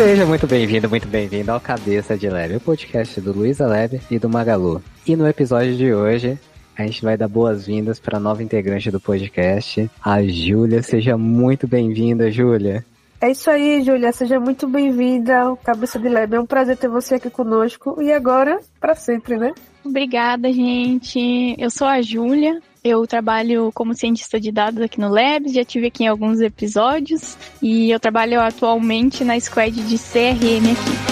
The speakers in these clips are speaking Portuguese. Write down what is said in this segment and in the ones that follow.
Seja muito bem-vindo, muito bem-vindo ao Cabeça de Leve, o podcast do Luiza Leve e do Magalu. E no episódio de hoje, a gente vai dar boas-vindas para a nova integrante do podcast, a Júlia. Seja muito bem-vinda, Júlia. É isso aí, Júlia. Seja muito bem-vinda ao Cabeça de Leve. É um prazer ter você aqui conosco. E agora, para sempre, né? Obrigada, gente. Eu sou a Júlia. Eu trabalho como cientista de dados aqui no Labs, já tive aqui em alguns episódios e eu trabalho atualmente na squad de CRM aqui.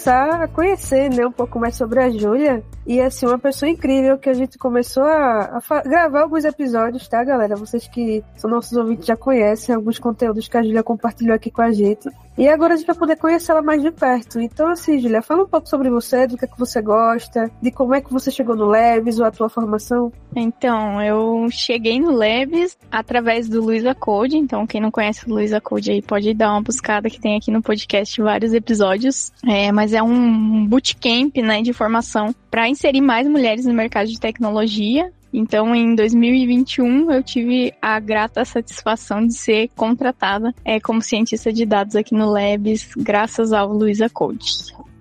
Começar a conhecer né, um pouco mais sobre a Júlia. E assim, uma pessoa incrível que a gente começou a, a gravar alguns episódios, tá, galera? Vocês que são nossos ouvintes já conhecem alguns conteúdos que a Júlia compartilhou aqui com a gente. E agora a gente vai poder conhecê-la mais de perto. Então, assim, Julia, fala um pouco sobre você, do que é que você gosta, de como é que você chegou no Leves ou a tua formação. Então, eu cheguei no Leves através do Luiza Code. Então, quem não conhece o Luiza Code aí pode dar uma buscada que tem aqui no podcast vários episódios. É, mas é um bootcamp, né, de formação para inserir mais mulheres no mercado de tecnologia. Então, em 2021, eu tive a grata satisfação de ser contratada é, como cientista de dados aqui no Labs, graças ao Luiza Code.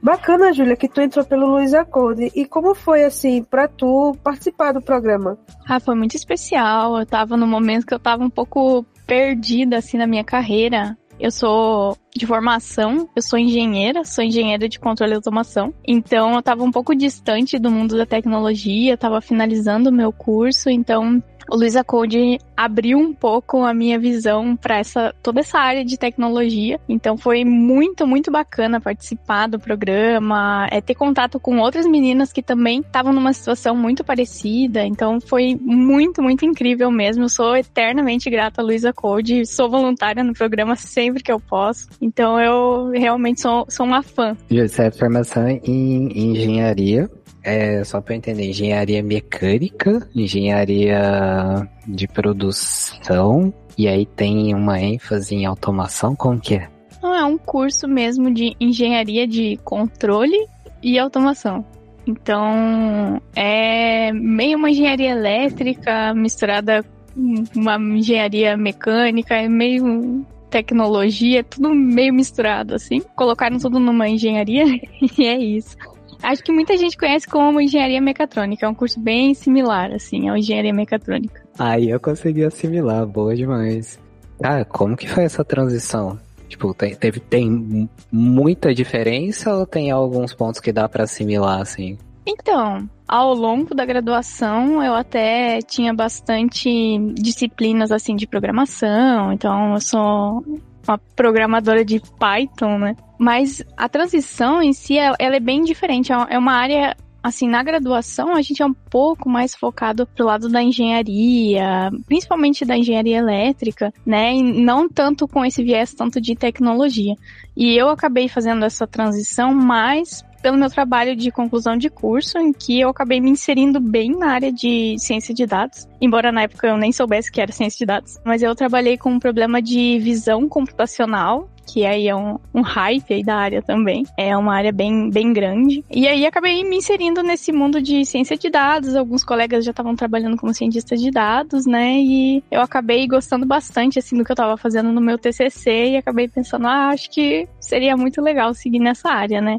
Bacana, Júlia, que tu entrou pelo Luiza Code. E como foi, assim, para tu participar do programa? Ah, foi muito especial. Eu tava no momento que eu tava um pouco perdida, assim, na minha carreira. Eu sou de formação, eu sou engenheira, sou engenheira de controle e automação. Então eu estava um pouco distante do mundo da tecnologia, estava finalizando o meu curso, então o Luiza Code abriu um pouco a minha visão para essa toda essa área de tecnologia. Então foi muito, muito bacana participar do programa, é ter contato com outras meninas que também estavam numa situação muito parecida. Então foi muito, muito incrível mesmo. Eu sou eternamente grata a Luiza Code, sou voluntária no programa sempre que eu posso. Então eu realmente sou, sou uma fã. Você é formação em engenharia é, só para entender, engenharia mecânica, engenharia de produção, e aí tem uma ênfase em automação, como que é? Não, é um curso mesmo de engenharia de controle e automação. Então, é meio uma engenharia elétrica misturada com uma engenharia mecânica, é meio tecnologia, tudo meio misturado, assim. Colocaram tudo numa engenharia e é isso. Acho que muita gente conhece como engenharia mecatrônica. É um curso bem similar, assim, ao engenharia mecatrônica. Aí eu consegui assimilar, boa demais. Cara, como que foi essa transição? Tipo, tem, teve, tem muita diferença ou tem alguns pontos que dá para assimilar, assim? Então, ao longo da graduação, eu até tinha bastante disciplinas, assim, de programação. Então, eu sou uma programadora de Python, né? Mas a transição em si, ela é bem diferente. É, é uma área assim, na graduação a gente é um pouco mais focado pro lado da engenharia, principalmente da engenharia elétrica, né? E não tanto com esse viés tanto de tecnologia. E eu acabei fazendo essa transição mais pelo meu trabalho de conclusão de curso, em que eu acabei me inserindo bem na área de ciência de dados, embora na época eu nem soubesse que era ciência de dados, mas eu trabalhei com um problema de visão computacional, que aí é um, um hype aí da área também. É uma área bem, bem grande. E aí acabei me inserindo nesse mundo de ciência de dados. Alguns colegas já estavam trabalhando como cientistas de dados, né? E eu acabei gostando bastante, assim, do que eu estava fazendo no meu TCC e acabei pensando, ah, acho que seria muito legal seguir nessa área, né?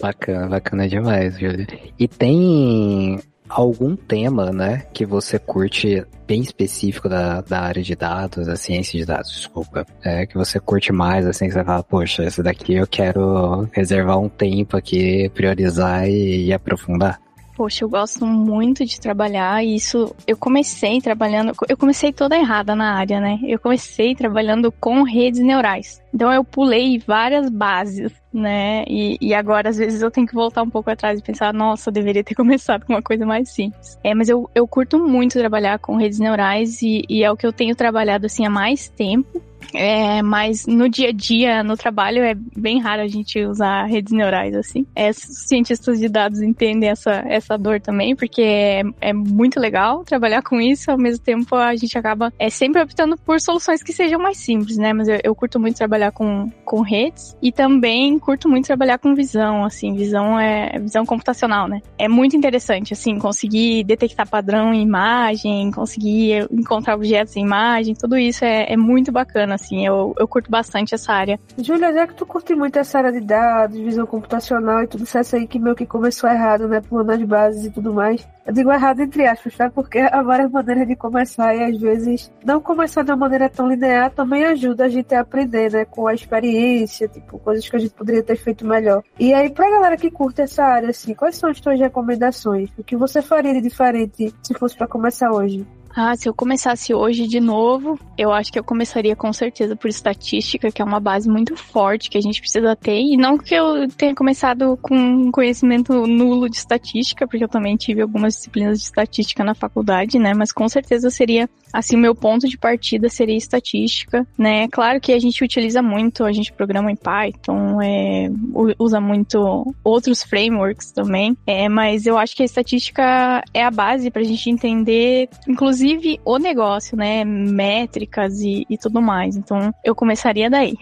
Bacana, bacana demais, Júlia. E tem algum tema, né, que você curte bem específico da, da área de dados, da ciência de dados, desculpa, é, que você curte mais, assim, que você fala, poxa, esse daqui eu quero reservar um tempo aqui, priorizar e, e aprofundar? Poxa, eu gosto muito de trabalhar e isso eu comecei trabalhando, eu comecei toda errada na área, né? Eu comecei trabalhando com redes neurais. Então eu pulei várias bases, né? E, e agora às vezes eu tenho que voltar um pouco atrás e pensar, nossa, eu deveria ter começado com uma coisa mais simples. É, mas eu, eu curto muito trabalhar com redes neurais e, e é o que eu tenho trabalhado assim há mais tempo. É, mas no dia a dia, no trabalho, é bem raro a gente usar redes neurais, assim. É, cientistas de dados entendem essa, essa dor também, porque é, é muito legal trabalhar com isso, ao mesmo tempo a gente acaba é, sempre optando por soluções que sejam mais simples, né? Mas eu, eu curto muito trabalhar com, com redes e também curto muito trabalhar com visão, assim, visão é visão computacional, né? É muito interessante, assim, conseguir detectar padrão em imagem, conseguir encontrar objetos em imagem, tudo isso é, é muito bacana, assim, eu, eu curto bastante essa área. Júlia, já que tu curte muito essa área de dados, visão computacional e tudo isso aí que meio que começou errado, né, pulando as bases e tudo mais, eu digo errado entre aspas, tá? Porque há várias maneiras de começar e às vezes não começar de uma maneira tão linear também ajuda a gente a aprender, né? Com a experiência, tipo, coisas que a gente poderia ter feito melhor. E aí, pra galera que curte essa área, assim, quais são as tuas recomendações? O que você faria de diferente se fosse para começar hoje? Ah, se eu começasse hoje de novo, eu acho que eu começaria com certeza por estatística, que é uma base muito forte que a gente precisa ter. E não que eu tenha começado com conhecimento nulo de estatística, porque eu também tive algumas disciplinas de estatística na faculdade, né? Mas com certeza seria, assim, meu ponto de partida seria estatística, né? Claro que a gente utiliza muito, a gente programa em Python, é, usa muito outros frameworks também, é, mas eu acho que a estatística é a base para a gente entender, inclusive, o negócio, né? Métricas e, e tudo mais. Então, eu começaria daí.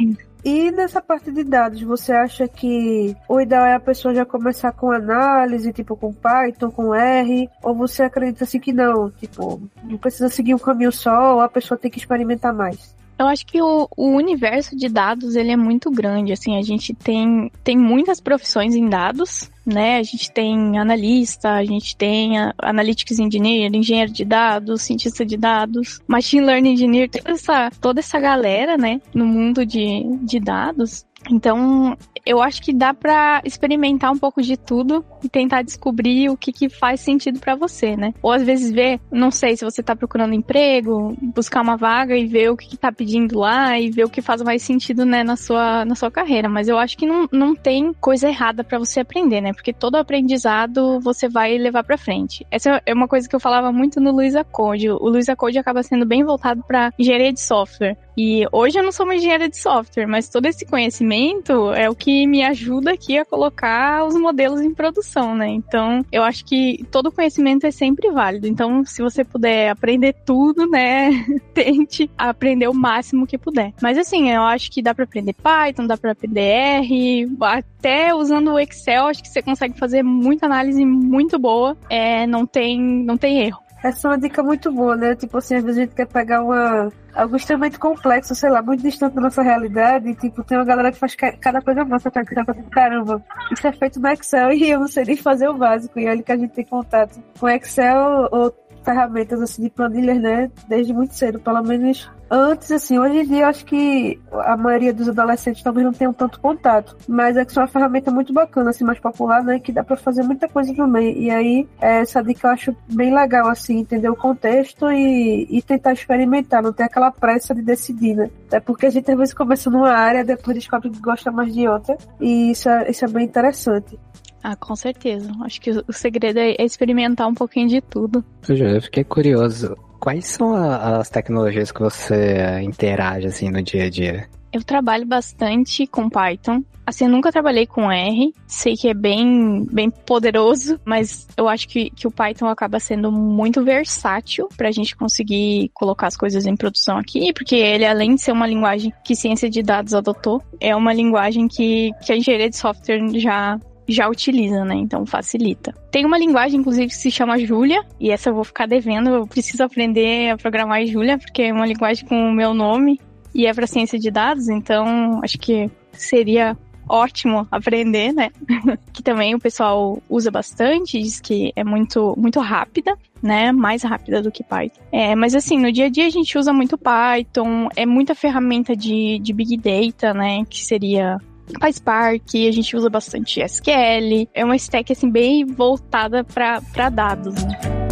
E nessa parte de dados, você acha que o ideal é a pessoa já começar com análise, tipo com Python, com R? Ou você acredita assim que não? Tipo, não precisa seguir um caminho só, ou a pessoa tem que experimentar mais? Eu acho que o, o, universo de dados ele é muito grande. Assim, a gente tem, tem muitas profissões em dados, né? A gente tem analista, a gente tem analytics engineer, engenheiro de dados, cientista de dados, machine learning engineer, toda essa, toda essa galera, né? No mundo de, de dados. Então, eu acho que dá para experimentar um pouco de tudo e tentar descobrir o que, que faz sentido para você, né? Ou às vezes ver, não sei, se você tá procurando emprego, buscar uma vaga e ver o que, que tá pedindo lá e ver o que faz mais sentido, né, na sua, na sua carreira. Mas eu acho que não, não tem coisa errada para você aprender, né? Porque todo aprendizado você vai levar para frente. Essa é uma coisa que eu falava muito no Luiza Code. O Luiza Code acaba sendo bem voltado para engenharia de software. E hoje eu não sou uma engenheira de software, mas todo esse conhecimento é o que me ajuda aqui a colocar os modelos em produção, né? Então, eu acho que todo conhecimento é sempre válido. Então, se você puder aprender tudo, né, tente aprender o máximo que puder. Mas assim, eu acho que dá para aprender Python, dá para aprender R, até usando o Excel, acho que você consegue fazer muita análise muito boa. É, não tem, não tem erro. Essa é uma dica muito boa, né? Tipo assim, às vezes a gente quer pegar uma, algo extremamente complexo, sei lá, muito distante da nossa realidade. E, tipo, tem uma galera que faz cada coisa massa pra criar pra caramba. Isso é feito no Excel e eu não sei nem fazer o básico. E olha que a gente tem contato com Excel ou ferramentas assim de planilhas, né? Desde muito cedo, pelo menos antes, assim, hoje em dia eu acho que a maioria dos adolescentes talvez não tenham tanto contato, mas é que é uma ferramenta muito bacana, assim, mais popular, né? Que dá para fazer muita coisa também. E aí, é, essa dica eu acho bem legal, assim, entender o contexto e, e tentar experimentar, não ter aquela pressa de decidir, né? Até porque a gente às vezes começa numa área, depois descobre que gosta mais de outra, e isso é, isso é bem interessante. Ah, com certeza. Acho que o segredo é experimentar um pouquinho de tudo. Eu fiquei curioso. Quais são as tecnologias que você interage assim no dia a dia? Eu trabalho bastante com Python. Assim, eu nunca trabalhei com R. Sei que é bem, bem poderoso, mas eu acho que, que o Python acaba sendo muito versátil para a gente conseguir colocar as coisas em produção aqui, porque ele, além de ser uma linguagem que ciência de dados adotou, é uma linguagem que, que a engenharia de software já já utiliza, né? Então facilita. Tem uma linguagem, inclusive, que se chama Julia, e essa eu vou ficar devendo. Eu preciso aprender a programar Julia, porque é uma linguagem com o meu nome e é para ciência de dados, então acho que seria ótimo aprender, né? que também o pessoal usa bastante, diz que é muito, muito rápida, né? Mais rápida do que Python. É, mas assim, no dia a dia a gente usa muito Python, é muita ferramenta de, de Big Data, né? Que seria PySpark, a gente usa bastante SQL. É uma stack assim bem voltada para dados, né?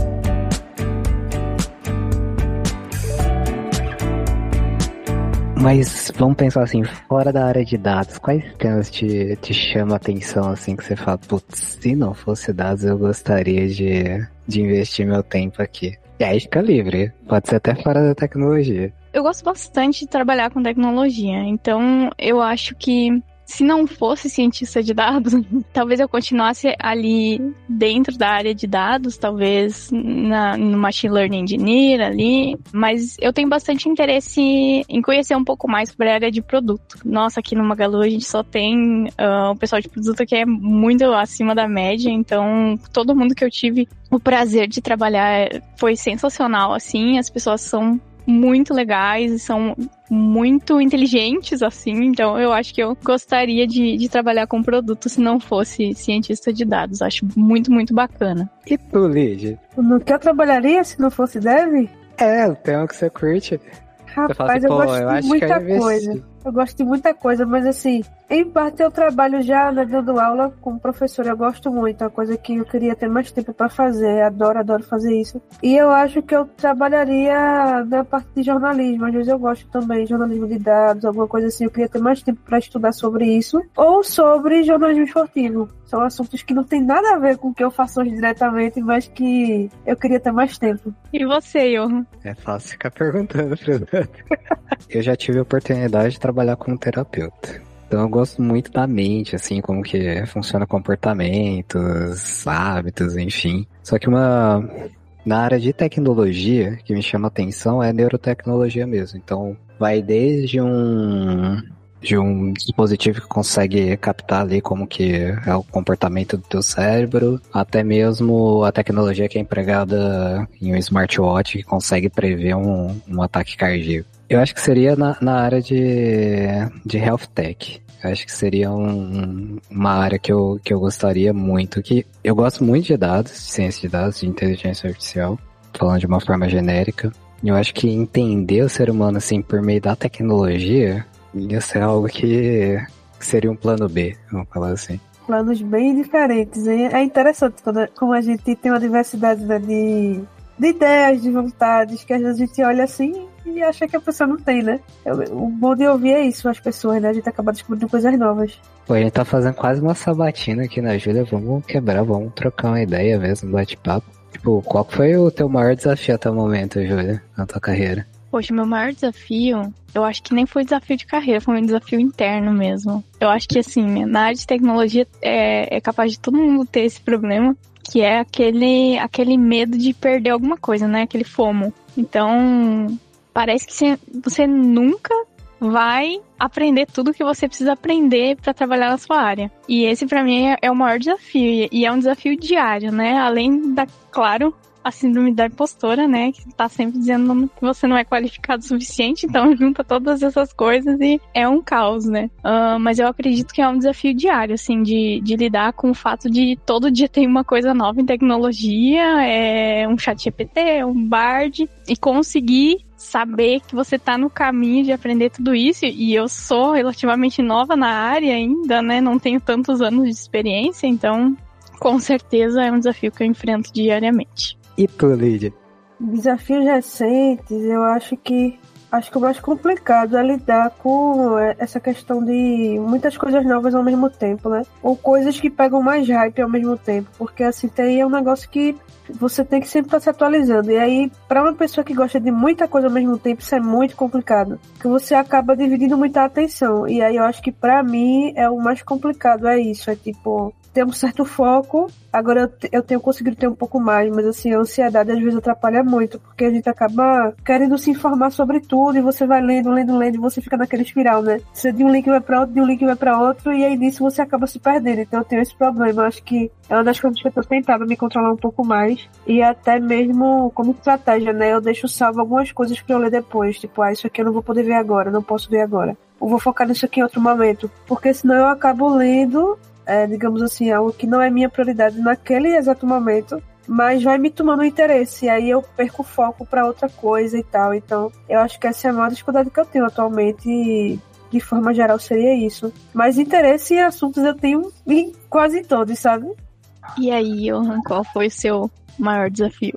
Mas vamos pensar assim, fora da área de dados, quais temas te, te chamam a atenção assim que você fala, putz, se não fosse dados eu gostaria de, de investir meu tempo aqui. E aí fica livre, pode ser até fora da tecnologia. eu gosto bastante de trabalhar com tecnologia. Então, eu acho que se não fosse cientista de dados, talvez eu continuasse ali dentro da área de dados, talvez na, no Machine Learning Engineer ali, mas eu tenho bastante interesse em conhecer um pouco mais sobre a área de produto. Nossa, aqui no Magalu a gente só tem uh, o pessoal de produto que é muito acima da média, então todo mundo que eu tive o prazer de trabalhar foi sensacional, assim, as pessoas são muito legais e são muito inteligentes, assim. Então, eu acho que eu gostaria de, de trabalhar com produto se não fosse cientista de dados. Acho muito, muito bacana. E tu, Lid? No que eu trabalharia se não fosse dev? É, o tema que você curte. Rapaz, eu, gosto eu de muita coisa. Eu gosto de muita coisa, mas assim, em parte eu trabalho já né, dando aula como professor. Eu gosto muito, é uma coisa que eu queria ter mais tempo para fazer. Adoro, adoro fazer isso. E eu acho que eu trabalharia na parte de jornalismo. Às vezes eu gosto também, jornalismo de dados, alguma coisa assim. Eu queria ter mais tempo para estudar sobre isso. Ou sobre jornalismo esportivo. São assuntos que não tem nada a ver com o que eu faço hoje diretamente, mas que eu queria ter mais tempo. E você, Johan? É fácil ficar perguntando, Fernando. eu já tive a oportunidade de trabalhar como terapeuta. Então eu gosto muito da mente, assim, como que funciona comportamentos, hábitos, enfim. Só que uma na área de tecnologia que me chama atenção é neurotecnologia mesmo. Então vai desde um de um dispositivo que consegue captar ali como que é o comportamento do teu cérebro, até mesmo a tecnologia que é empregada em um smartwatch que consegue prever um, um ataque cardíaco. Eu acho que seria na, na área de, de health tech. Eu acho que seria um, uma área que eu, que eu gostaria muito. Que eu gosto muito de dados, de ciência de dados, de inteligência artificial, falando de uma forma genérica. Eu acho que entender o ser humano assim por meio da tecnologia ia ser algo que, que seria um plano B, vamos falar assim. Planos bem diferentes. Hein? É interessante quando, como a gente tem uma diversidade né, de, de ideias, de vontades, que às vezes a gente olha assim e acha que a pessoa não tem, né? O bom de ouvir é isso, as pessoas, né? A gente acaba descobrindo coisas novas. Pô, a gente tá fazendo quase uma sabatina aqui na Júlia. Vamos quebrar, vamos trocar uma ideia mesmo, bate-papo. Tipo, qual foi o teu maior desafio até o momento, Júlia, na tua carreira? Poxa, meu maior desafio, eu acho que nem foi desafio de carreira, foi um desafio interno mesmo. Eu acho que, assim, na área de tecnologia é, é capaz de todo mundo ter esse problema, que é aquele, aquele medo de perder alguma coisa, né? Aquele FOMO. Então, parece que você nunca vai aprender tudo que você precisa aprender para trabalhar na sua área. E esse para mim é, é, o maior desafio e é um desafio diário, né? Além da, claro, a síndrome da impostora, né? Que tá sempre dizendo que você não é qualificado o suficiente, então junta todas essas coisas e é um caos, né? Uh, mas eu acredito que é um desafio diário, assim, de, de lidar com o fato de todo dia tem uma coisa nova em tecnologia, é um chat GPT, um Bard, e conseguir saber que você tá no caminho de aprender tudo isso, e eu sou relativamente nova na área ainda, né? Não tenho tantos anos de experiência, então com certeza é um desafio que eu enfrento diariamente. E tu, Lídia? Desafios recentes, eu acho que acho que o mais complicado é lidar com é, essa questão de muitas coisas novas ao mesmo tempo, né? Ou coisas que pegam mais hype ao mesmo tempo, porque assim tem é um negócio que você tem que sempre estar se atualizando. E aí, para uma pessoa que gosta de muita coisa ao mesmo tempo, isso é muito complicado, porque você acaba dividindo muita atenção. E aí eu acho que para mim é o mais complicado é isso, é tipo ter um certo foco. Agora eu, eu tenho conseguido ter um pouco mais, mas assim, a ansiedade às vezes atrapalha muito, porque a gente acaba querendo se informar sobre tudo e você vai lendo, lendo, lendo e você fica naquele espiral, né? Você de um link vai para outro, de um link vai para outro e aí nisso você acaba se perdendo. Então eu tenho esse problema. Acho que é uma das coisas que eu tô tentando me controlar um pouco mais e até mesmo como estratégia, né? Eu deixo salvo algumas coisas para eu ler depois, tipo, ah, isso aqui eu não vou poder ver agora, não posso ver agora. Ou vou focar nisso aqui em outro momento, porque senão eu acabo lendo é, digamos assim, algo que não é minha prioridade naquele exato momento, mas vai me tomando interesse, e aí eu perco o foco para outra coisa e tal. Então, eu acho que essa é a maior dificuldade que eu tenho atualmente, e de forma geral seria isso. Mas interesse em assuntos eu tenho em quase todos, sabe? E aí, Johan, qual foi o seu maior desafio?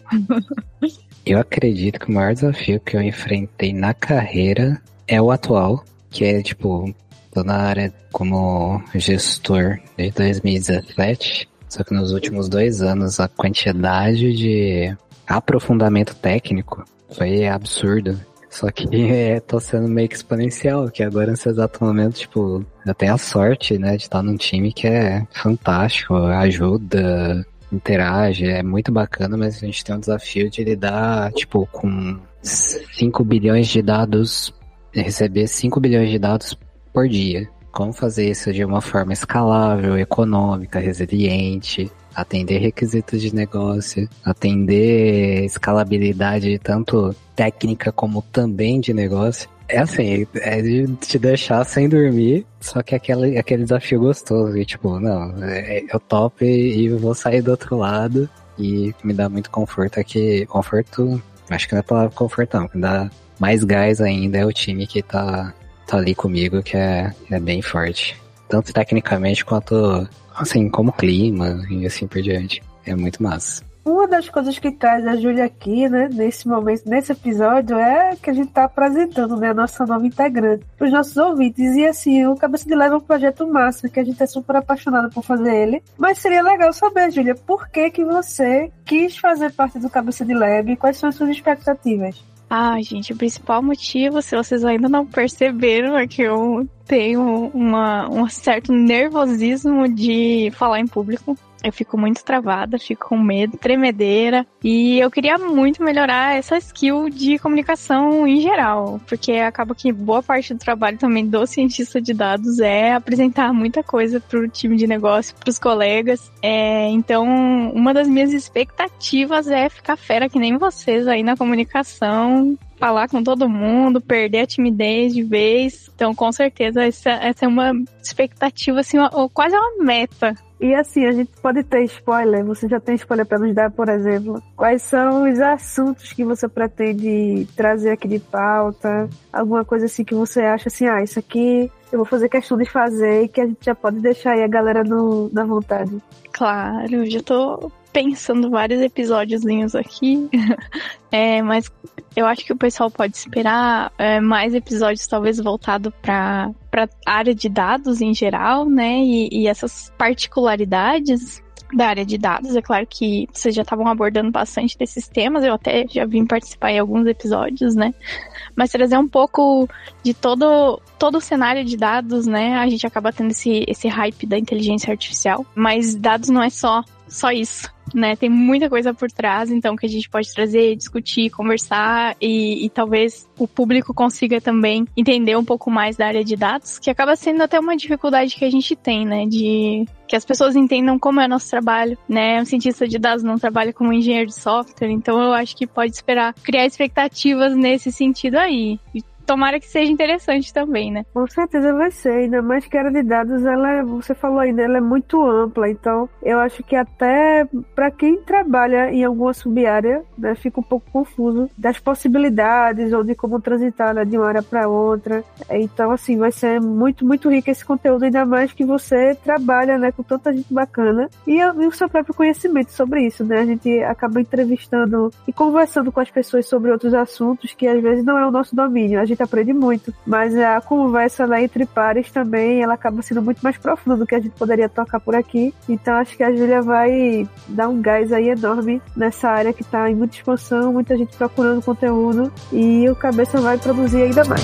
eu acredito que o maior desafio que eu enfrentei na carreira é o atual, que é tipo Tô na área como gestor desde 2017, só que nos últimos dois anos a quantidade de aprofundamento técnico foi absurdo. Só que é, tô sendo meio que exponencial, que agora nesse exato momento, tipo, eu tenho a sorte, né, de estar num time que é fantástico, ajuda, interage, é muito bacana, mas a gente tem um desafio de lidar, tipo, com 5 bilhões de dados, receber 5 bilhões de dados por dia. Como fazer isso de uma forma escalável, econômica, resiliente, atender requisitos de negócio, atender escalabilidade tanto técnica como também de negócio. É assim, é de te deixar sem dormir, só que aquele, aquele desafio gostoso. E tipo, não, é, eu topo e, e vou sair do outro lado. E me dá muito conforto aqui. Conforto, acho que não é a palavra conforto, não. Me dá mais gás ainda é o time que tá, tá ali comigo, que é, é bem forte. Tanto tecnicamente quanto, assim, como clima e assim por diante. É muito massa. Uma das coisas que traz a Júlia aqui, né, nesse momento, nesse episódio, é que a gente está apresentando, né, a nossa nova integrante para os nossos ouvintes. E assim, o Cabeça de Leva é um projeto massa, que a gente é super apaixonado por fazer ele. Mas seria legal saber, Júlia, por que que você quis fazer parte do Cabeça de Lab e quais são as suas expectativas? Ah, gente, o principal motivo, se vocês ainda não perceberam, é que eu tenho uma, um certo nervosismo de falar em público. Eu fico muito travada, fico com medo, tremedeira. E eu queria muito melhorar essa skill de comunicação em geral, porque acaba que boa parte do trabalho também do cientista de dados é apresentar muita coisa para o time de negócio, para os colegas. É, então, uma das minhas expectativas é ficar fera que nem vocês aí na comunicação, falar com todo mundo, perder a timidez de vez. Então, com certeza, essa, essa é uma expectativa, assim, uma, quase uma meta e assim, a gente pode ter spoiler. Você já tem spoiler para nos dar, por exemplo? Quais são os assuntos que você pretende trazer aqui de pauta? Alguma coisa assim que você acha assim, ah, isso aqui eu vou fazer questão de fazer e que a gente já pode deixar aí a galera no, na vontade. Claro, já tô pensando vários episódios aqui. é, mas eu acho que o pessoal pode esperar é, mais episódios, talvez voltado para para área de dados em geral, né? E, e essas particularidades da área de dados. É claro que vocês já estavam abordando bastante desses temas, eu até já vim participar em alguns episódios, né? Mas trazer um pouco de todo, todo o cenário de dados, né? A gente acaba tendo esse, esse hype da inteligência artificial, mas dados não é só só isso, né? Tem muita coisa por trás, então, que a gente pode trazer, discutir, conversar e, e, talvez o público consiga também entender um pouco mais da área de dados, que acaba sendo até uma dificuldade que a gente tem, né? De que as pessoas entendam como é nosso trabalho, né? Um cientista de dados não trabalha como engenheiro de software, então eu acho que pode esperar criar expectativas nesse sentido aí. E tomara que seja interessante também, né? Com certeza vai ser, ainda mais que a área de dados, ela, é, você falou ainda, ela é muito ampla, então eu acho que até para quem trabalha em alguma sub-área, né, fica um pouco confuso das possibilidades ou de como transitar né, de uma área para outra. Então, assim, vai ser muito, muito rico esse conteúdo, ainda mais que você trabalha, né, com tanta gente bacana e, e o seu próprio conhecimento sobre isso, né? A gente acaba entrevistando e conversando com as pessoas sobre outros assuntos que às vezes não é o nosso domínio. A gente gente aprende muito. Mas a conversa lá entre pares também, ela acaba sendo muito mais profunda do que a gente poderia tocar por aqui. Então acho que a Júlia vai dar um gás aí enorme nessa área que está em muita expansão, muita gente procurando conteúdo e o Cabeça vai produzir ainda mais.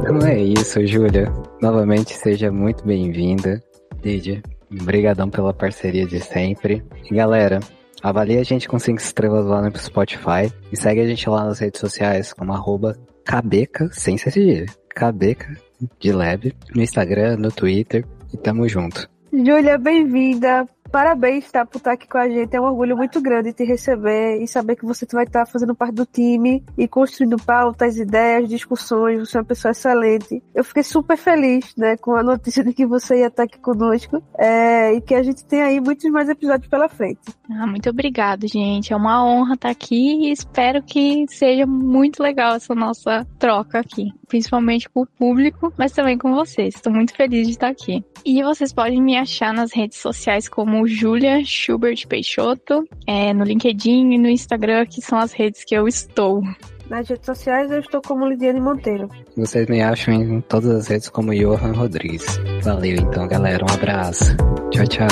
Então é isso, Júlia. Novamente, seja muito bem-vinda. Lídia, Obrigadão pela parceria de sempre. E galera, avalie a gente com 5 estrelas lá no Spotify e segue a gente lá nas redes sociais como arroba cabeca, sem ser cabeca de lab, no Instagram, no Twitter e tamo junto. Júlia, bem-vinda parabéns, tá, por estar aqui com a gente. É um orgulho muito grande te receber e saber que você vai estar fazendo parte do time e construindo pautas, ideias, discussões. Você é uma pessoa excelente. Eu fiquei super feliz, né, com a notícia de que você ia estar aqui conosco é, e que a gente tem aí muitos mais episódios pela frente. Ah, muito obrigado, gente. É uma honra estar aqui e espero que seja muito legal essa nossa troca aqui, principalmente com o público, mas também com vocês. Estou muito feliz de estar aqui. E vocês podem me achar nas redes sociais Julia Schubert Peixoto, é, no LinkedIn e no Instagram, que são as redes que eu estou. Nas redes sociais eu estou como Lidiane Monteiro. Vocês me acham em todas as redes como Johan Rodrigues. Valeu então, galera. Um abraço. Tchau, tchau.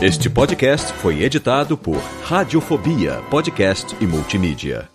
Este podcast foi editado por Radiofobia, podcast e multimídia.